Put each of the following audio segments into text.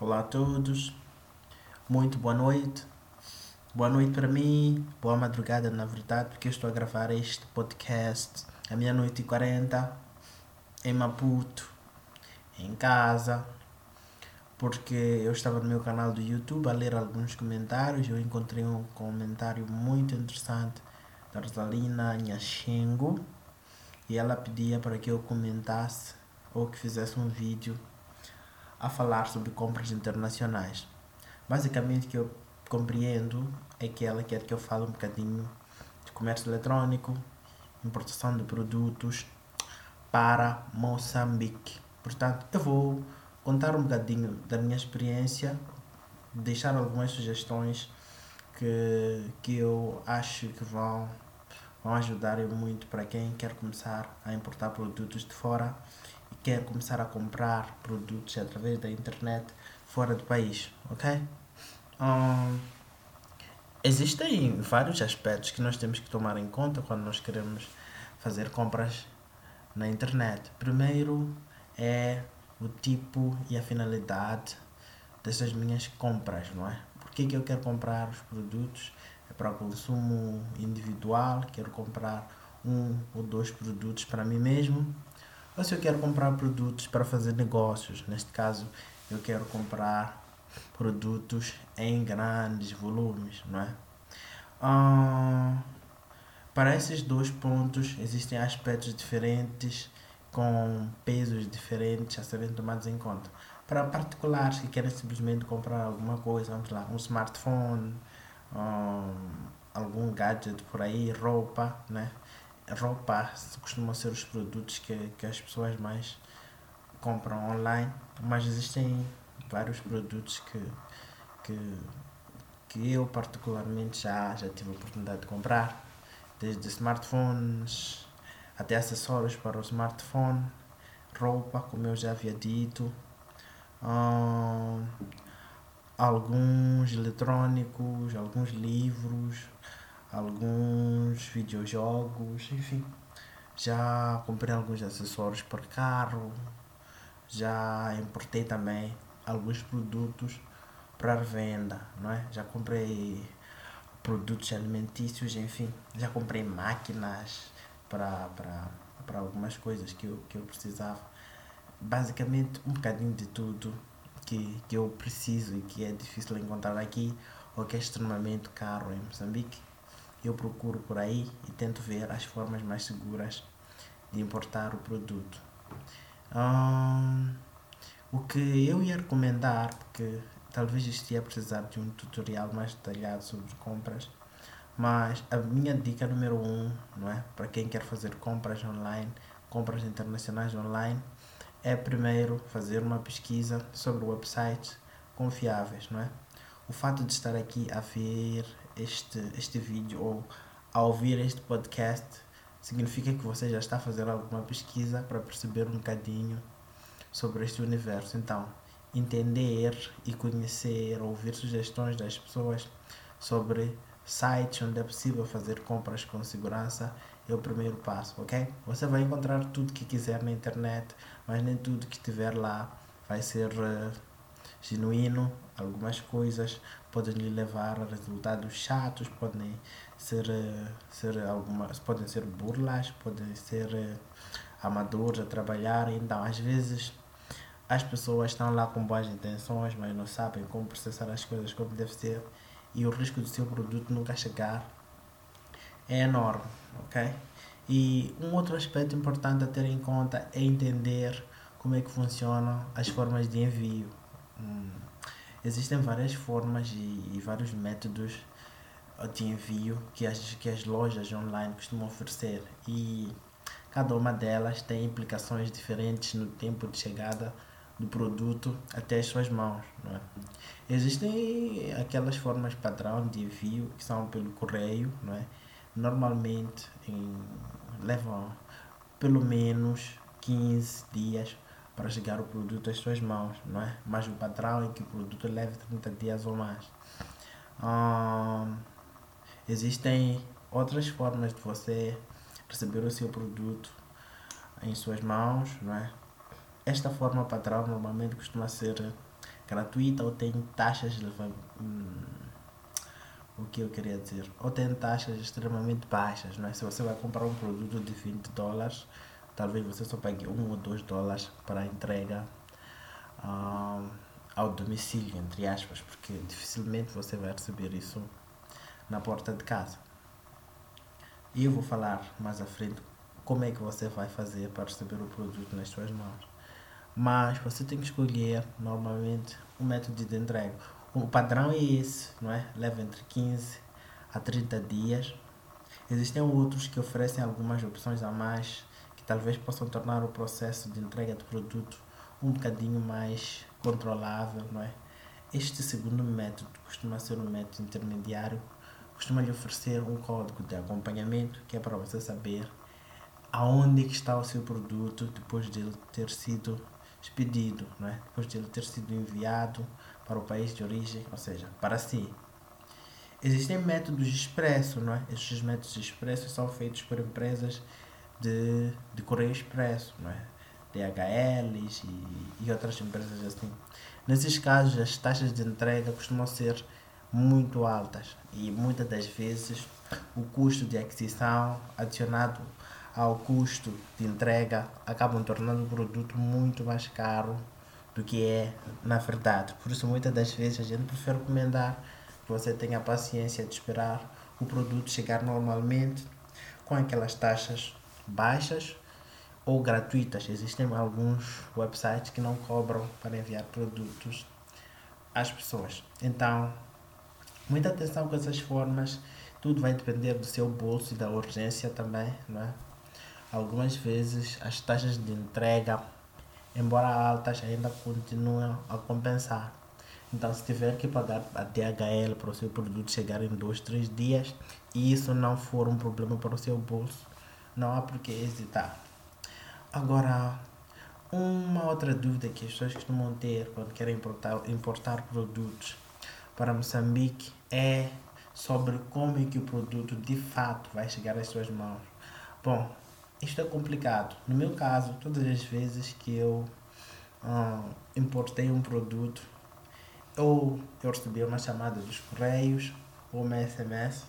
Olá a todos, muito boa noite. Boa noite para mim, boa madrugada na verdade, porque estou a gravar este podcast à meia-noite e quarenta em Maputo, em casa, porque eu estava no meu canal do YouTube a ler alguns comentários. Eu encontrei um comentário muito interessante da Rosalina Nhachengo e ela pedia para que eu comentasse ou que fizesse um vídeo a falar sobre compras internacionais. Basicamente, o que eu compreendo é que ela quer que eu fale um bocadinho de comércio eletrônico, importação de produtos para Moçambique. Portanto, eu vou contar um bocadinho da minha experiência, deixar algumas sugestões que, que eu acho que vão, vão ajudar muito para quem quer começar a importar produtos de fora quer começar a comprar produtos através da internet fora do país, ok? Um, existem vários aspectos que nós temos que tomar em conta quando nós queremos fazer compras na internet. Primeiro é o tipo e a finalidade dessas minhas compras, não é? Por que, que eu quero comprar os produtos? É para consumo individual, quero comprar um ou dois produtos para mim mesmo ou se eu quero comprar produtos para fazer negócios, neste caso eu quero comprar produtos em grandes volumes, não é? Ah, para esses dois pontos existem aspectos diferentes com pesos diferentes a serem tomados em conta. Para particulares que querem simplesmente comprar alguma coisa, vamos lá, um smartphone, um, algum gadget por aí, roupa, né? Roupa costumam ser os produtos que, que as pessoas mais compram online, mas existem vários produtos que, que, que eu particularmente já, já tive a oportunidade de comprar, desde smartphones até acessórios para o smartphone, roupa, como eu já havia dito, hum, alguns eletrônicos, alguns livros, alguns videojogos, enfim. Já comprei alguns acessórios para carro, já importei também alguns produtos para venda, não é? Já comprei produtos alimentícios, enfim, já comprei máquinas para, para, para algumas coisas que eu, que eu precisava. Basicamente, um bocadinho de tudo que, que eu preciso e que é difícil encontrar aqui ou que é extremamente caro em Moçambique eu procuro por aí e tento ver as formas mais seguras de importar o produto. Um, o que eu ia recomendar, porque talvez isto ia precisar de um tutorial mais detalhado sobre compras, mas a minha dica número um, não é, para quem quer fazer compras online, compras internacionais online, é primeiro fazer uma pesquisa sobre websites confiáveis, não é? O fato de estar aqui a ver este, este vídeo ou a ouvir este podcast, significa que você já está fazer alguma pesquisa para perceber um bocadinho sobre este universo. Então, entender e conhecer, ouvir sugestões das pessoas sobre sites onde é possível fazer compras com segurança é o primeiro passo, ok? Você vai encontrar tudo que quiser na internet, mas nem tudo que estiver lá vai ser uh, genuíno. Algumas coisas podem lhe levar a resultados chatos, podem ser, eh, ser algumas, podem ser burlas, podem ser eh, amadores a trabalhar. Então, às vezes, as pessoas estão lá com boas intenções, mas não sabem como processar as coisas como deve ser e o risco do seu produto nunca chegar é enorme, ok? E um outro aspecto importante a ter em conta é entender como é que funcionam as formas de envio. Hum Existem várias formas e, e vários métodos de envio que as, que as lojas online costumam oferecer e cada uma delas tem implicações diferentes no tempo de chegada do produto até as suas mãos. É? Existem aquelas formas padrão de envio que são pelo correio, não é? normalmente em, levam pelo menos 15 dias para chegar o produto às suas mãos, não é? Mas o padrão é que o produto leve 30 dias ou mais. existem outras formas de você receber o seu produto em suas mãos, não é? Esta forma padrão normalmente costuma ser gratuita ou tem taxas de hum, o que eu queria dizer ou tem taxas extremamente baixas não é? se você vai comprar um produto de 20 dólares talvez você só pague um ou dois dólares para a entrega hum, ao domicílio entre aspas porque dificilmente você vai receber isso na porta de casa e eu vou falar mais à frente como é que você vai fazer para receber o produto nas suas mãos. Mas você tem que escolher normalmente o método de entrega. O padrão é esse, não é? Leva entre 15 a 30 dias. Existem outros que oferecem algumas opções a mais talvez possam tornar o processo de entrega do produto um bocadinho mais controlável, não é? Este segundo método costuma ser um método intermediário, costuma lhe oferecer um código de acompanhamento que é para você saber aonde está o seu produto depois de ele ter sido expedido, não é? depois de ele ter sido enviado para o país de origem, ou seja, para si. Existem métodos expresso, não é? Estes métodos expressos são feitos por empresas de, de correio expresso, não é? DHLs e, e outras empresas assim. Nesses casos, as taxas de entrega costumam ser muito altas e muitas das vezes o custo de aquisição adicionado ao custo de entrega acabam tornando o produto muito mais caro do que é na verdade. Por isso, muitas das vezes a gente prefere recomendar que você tenha paciência de esperar o produto chegar normalmente com aquelas taxas baixas ou gratuitas. Existem alguns websites que não cobram para enviar produtos às pessoas. Então, muita atenção com essas formas. Tudo vai depender do seu bolso e da urgência também, não é? Algumas vezes as taxas de entrega, embora altas, ainda continuam a compensar. Então, se tiver que pagar a DHL para o seu produto chegar em dois, três dias e isso não for um problema para o seu bolso, não há por que hesitar. Agora, uma outra dúvida que as pessoas costumam ter quando querem importar, importar produtos para Moçambique é sobre como é que o produto de fato vai chegar às suas mãos. Bom, isto é complicado. No meu caso, todas as vezes que eu uh, importei um produto, ou eu recebia uma chamada dos correios, ou uma SMS,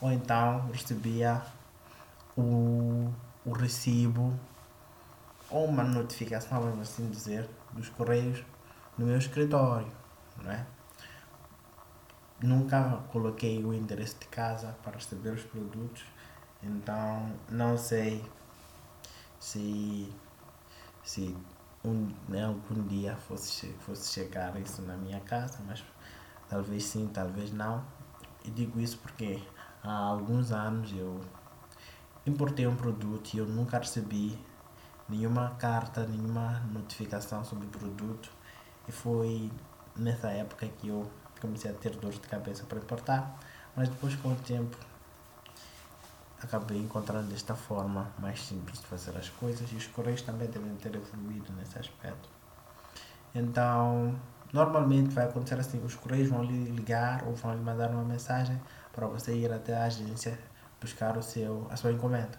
ou então recebia o, o recibo, ou uma notificação, vamos assim dizer, dos correios no meu escritório, não é? Nunca coloquei o endereço de casa para receber os produtos então, não sei se, se um, né, algum dia fosse, fosse chegar isso na minha casa, mas talvez sim, talvez não. E digo isso porque há alguns anos eu importei um produto e eu nunca recebi nenhuma carta, nenhuma notificação sobre o produto. E foi nessa época que eu comecei a ter dor de cabeça para importar. Mas depois, com o tempo, acabei encontrando esta forma mais simples de fazer as coisas e os correios também devem ter evoluído nesse aspecto. Então, normalmente vai acontecer assim, os correios vão lhe ligar ou vão lhe mandar uma mensagem para você ir até a agência buscar o seu, a sua encomenda.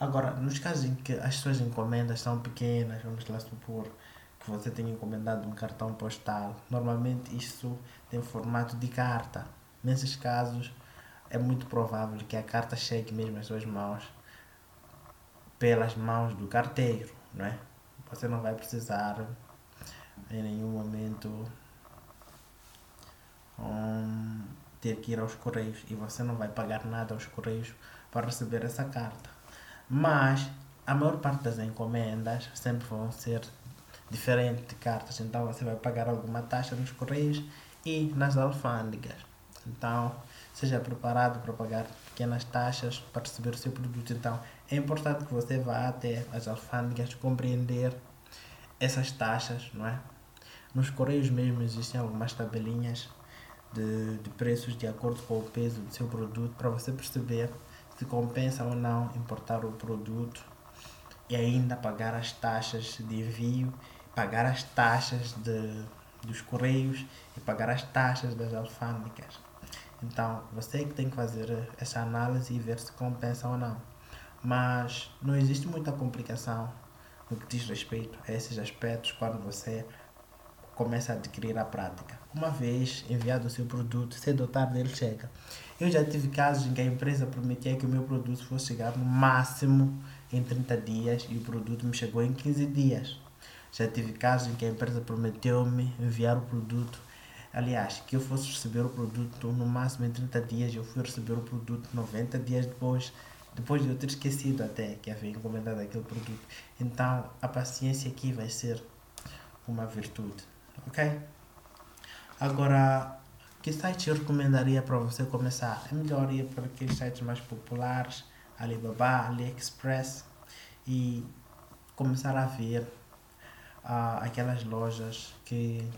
Agora, nos casos em que as suas encomendas são pequenas, vamos lá supor que você tenha encomendado um cartão postal, normalmente isso tem formato de carta. Nesses casos, é muito provável que a carta chegue mesmo às suas mãos pelas mãos do carteiro, não é? Você não vai precisar em nenhum momento um, ter que ir aos correios e você não vai pagar nada aos correios para receber essa carta. Mas a maior parte das encomendas sempre vão ser diferentes de cartas, então você vai pagar alguma taxa nos correios e nas alfândegas. Então, seja preparado para pagar pequenas taxas para receber o seu produto. Então, é importante que você vá até as alfândegas compreender essas taxas, não é? Nos correios mesmo existem algumas tabelinhas de, de preços de acordo com o peso do seu produto para você perceber se compensa ou não importar o produto e ainda pagar as taxas de envio, pagar as taxas de, dos correios e pagar as taxas das alfândegas. Então, você que tem que fazer essa análise e ver se compensa ou não. Mas não existe muita complicação no que diz respeito a esses aspectos quando você comece a adquirir a prática. Uma vez enviado o seu produto, cedo ou tarde ele chega. Eu já tive casos em que a empresa prometia que o meu produto fosse chegar no máximo em 30 dias e o produto me chegou em 15 dias. Já tive casos em que a empresa prometeu-me enviar o produto Aliás, que eu fosse receber o produto no máximo em 30 dias, eu fui receber o produto 90 dias depois, depois de eu ter esquecido até que havia encomendado aquele produto. Então, a paciência aqui vai ser uma virtude, ok? Agora, que site eu recomendaria para você começar? É melhor ir para aqueles sites mais populares, Alibaba, AliExpress, e começar a ver uh, aquelas lojas que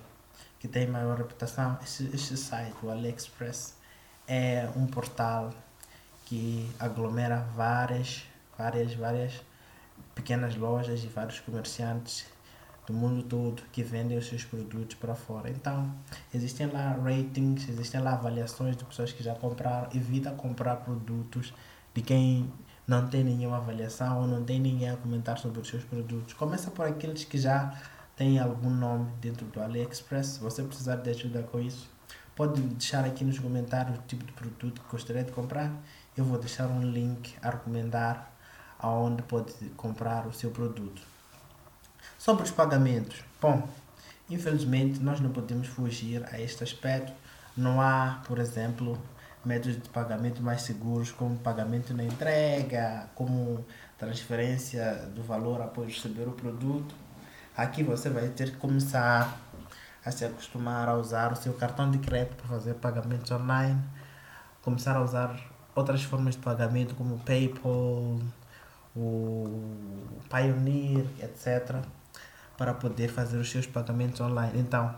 que tem maior reputação, este, este site, o AliExpress, é um portal que aglomera várias, várias, várias pequenas lojas e vários comerciantes do mundo todo que vendem os seus produtos para fora. Então, existem lá ratings, existem lá avaliações de pessoas que já compraram. Evita comprar produtos de quem não tem nenhuma avaliação ou não tem ninguém a comentar sobre os seus produtos. Começa por aqueles que já tem algum nome dentro do AliExpress. Se você precisar de ajuda com isso, pode deixar aqui nos comentários o tipo de produto que gostaria de comprar. Eu vou deixar um link a recomendar aonde pode comprar o seu produto. Sobre os pagamentos, bom, infelizmente nós não podemos fugir a este aspecto. Não há, por exemplo, métodos de pagamento mais seguros como pagamento na entrega, como transferência do valor após receber o produto Aqui você vai ter que começar a se acostumar a usar o seu cartão de crédito para fazer pagamentos online, começar a usar outras formas de pagamento como PayPal, o Pioneer, etc., para poder fazer os seus pagamentos online. Então,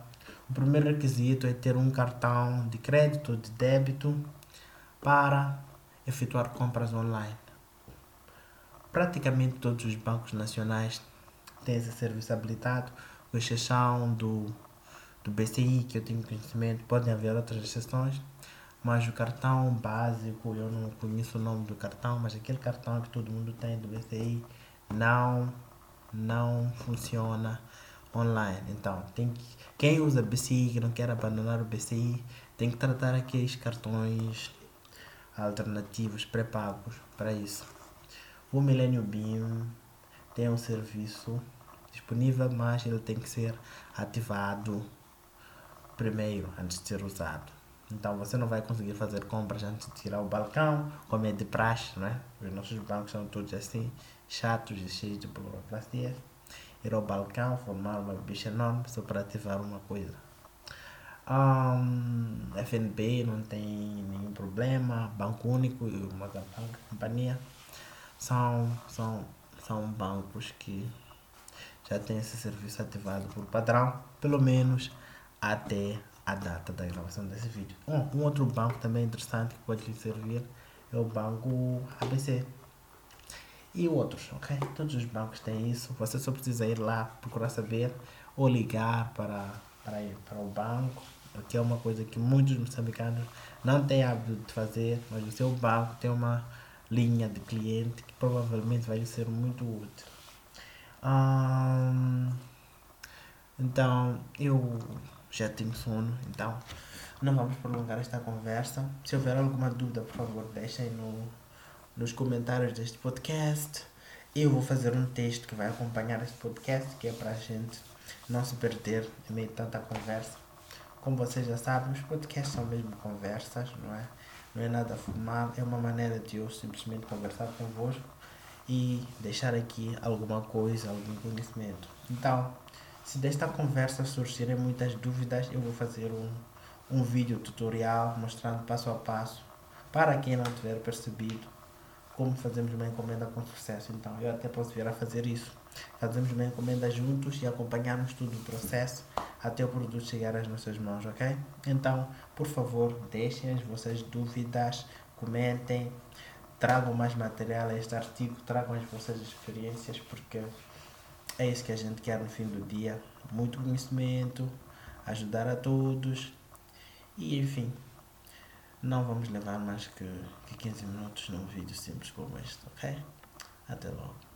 o primeiro requisito é ter um cartão de crédito ou de débito para efetuar compras online. Praticamente todos os bancos nacionais tem esse serviço habilitado, com exceção do, do BCI, que eu tenho conhecimento, podem haver outras exceções, mas o cartão básico, eu não conheço o nome do cartão, mas aquele cartão que todo mundo tem do BCI não, não funciona online. Então, tem que, quem usa BCI, que não quer abandonar o BCI, tem que tratar aqueles cartões alternativos pré-pagos para isso. O Millennium Beam tem um serviço disponível, mas ele tem que ser ativado primeiro antes de ser usado. Então você não vai conseguir fazer compras antes de tirar o balcão, como é de praxe, né? Os nossos bancos são todos assim, chatos e cheios de burocracia. Ir ao balcão, formar uma bicha enorme só para ativar uma coisa. Um, FNB não tem nenhum problema, Banco Único e uma companhia são, são são bancos que já têm esse serviço ativado por padrão, pelo menos até a data da gravação desse vídeo. Um, um outro banco também interessante que pode lhe servir é o banco ABC. E outros, ok? Todos os bancos têm isso. Você só precisa ir lá procurar saber ou ligar para, para, ir para o banco, que é uma coisa que muitos moçambicanos não têm hábito de fazer, mas o seu banco tem uma linha de cliente que provavelmente vai lhe ser muito útil. então, eu já tenho sono, então não vamos prolongar esta conversa. Se houver alguma dúvida, por favor, deixem no, nos comentários deste podcast. Eu vou fazer um texto que vai acompanhar este podcast, que é para a gente não se perder em meio de tanta conversa. Como vocês já sabem, os podcasts são mesmo conversas, não é? não é nada formal, é uma maneira de eu simplesmente conversar convosco e deixar aqui alguma coisa, algum conhecimento. Então, se desta conversa surgirem muitas dúvidas, eu vou fazer um, um vídeo tutorial mostrando passo a passo para quem não tiver percebido como fazemos uma encomenda com sucesso. Então, eu até posso vir a fazer isso. Fazemos uma encomenda juntos e acompanhamos todo o processo até o produto chegar às nossas mãos, ok? Então, por favor, deixem as vossas dúvidas, comentem, tragam mais material a este artigo, tragam as vossas experiências, porque é isso que a gente quer no fim do dia. Muito conhecimento, ajudar a todos e enfim. Não vamos levar mais que, que 15 minutos num vídeo simples como este, ok? Até logo.